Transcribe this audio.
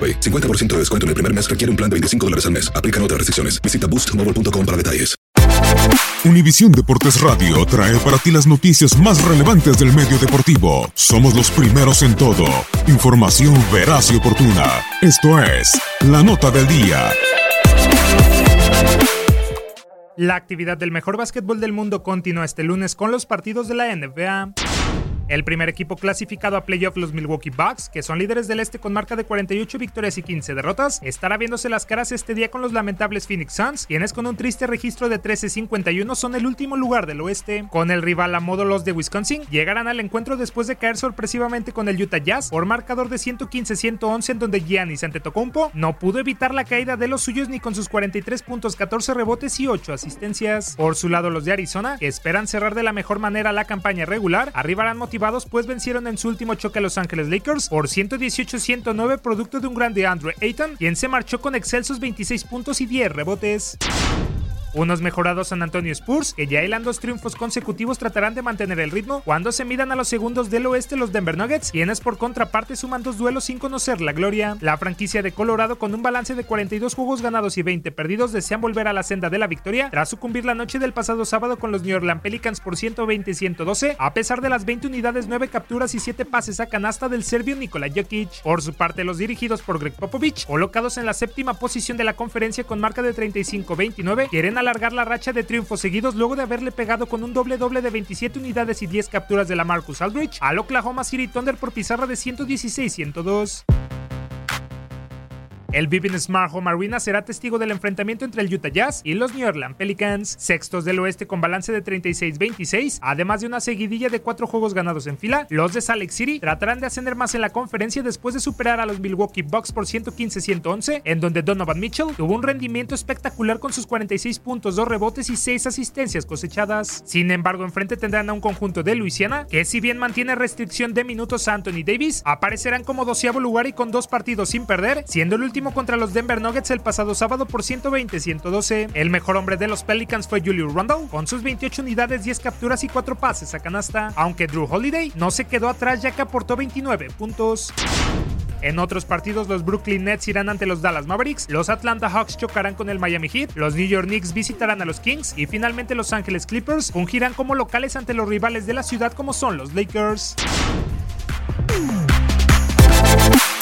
AroPay. 50% de descuento en el primer mes requiere un plan de 25 dólares al mes. Aplican otras restricciones. Visita boostmobile.com para detalles. Univisión Deportes Radio trae para ti las noticias más relevantes del medio deportivo. Somos los primeros en todo. Información veraz y oportuna. Esto es La Nota del Día. La actividad del mejor básquetbol del mundo continúa este lunes con los partidos de la NBA. El primer equipo clasificado a playoff, los Milwaukee Bucks, que son líderes del este con marca de 48 victorias y 15 derrotas, estará viéndose las caras este día con los lamentables Phoenix Suns, quienes con un triste registro de 13-51 son el último lugar del oeste. Con el rival a modo los de Wisconsin, llegarán al encuentro después de caer sorpresivamente con el Utah Jazz por marcador de 115-111 en donde Giannis Antetokounmpo no pudo evitar la caída de los suyos ni con sus 43 puntos, 14 rebotes y 8 asistencias. Por su lado, los de Arizona, que esperan cerrar de la mejor manera la campaña regular, arribarán motivados pues vencieron en su último choque a Los Ángeles Lakers por 118-109 producto de un grande Andre Ayton, quien se marchó con excelsos 26 puntos y 10 rebotes. Unos mejorados San Antonio Spurs, que ya hilan dos triunfos consecutivos, tratarán de mantener el ritmo cuando se midan a los segundos del oeste los Denver Nuggets, quienes por contraparte suman dos duelos sin conocer la gloria. La franquicia de Colorado, con un balance de 42 juegos ganados y 20 perdidos, desean volver a la senda de la victoria tras sucumbir la noche del pasado sábado con los New Orleans Pelicans por 120-112, a pesar de las 20 unidades, 9 capturas y 7 pases a canasta del serbio Nikola Jokic. Por su parte, los dirigidos por Greg Popovich, colocados en la séptima posición de la conferencia con marca de 35-29, quieren alargar la racha de triunfos seguidos luego de haberle pegado con un doble doble de 27 unidades y 10 capturas de la Marcus Aldrich al Oklahoma City Thunder por pizarra de 116-102. El Vivint Smart Home Arena será testigo del enfrentamiento entre el Utah Jazz y los New Orleans Pelicans, sextos del oeste con balance de 36-26, además de una seguidilla de cuatro juegos ganados en fila. Los de Salt City tratarán de ascender más en la conferencia después de superar a los Milwaukee Bucks por 115-111, en donde Donovan Mitchell tuvo un rendimiento espectacular con sus 46 puntos, 2 rebotes y 6 asistencias cosechadas. Sin embargo, enfrente tendrán a un conjunto de Luisiana que si bien mantiene restricción de minutos a Anthony Davis, aparecerán como doceavo lugar y con dos partidos sin perder, siendo el último contra los Denver Nuggets el pasado sábado por 120-112. El mejor hombre de los Pelicans fue Julius Randle, con sus 28 unidades, 10 capturas y 4 pases a canasta, aunque Drew Holiday no se quedó atrás ya que aportó 29 puntos. En otros partidos, los Brooklyn Nets irán ante los Dallas Mavericks, los Atlanta Hawks chocarán con el Miami Heat, los New York Knicks visitarán a los Kings y finalmente los Angeles Clippers fungirán como locales ante los rivales de la ciudad como son los Lakers.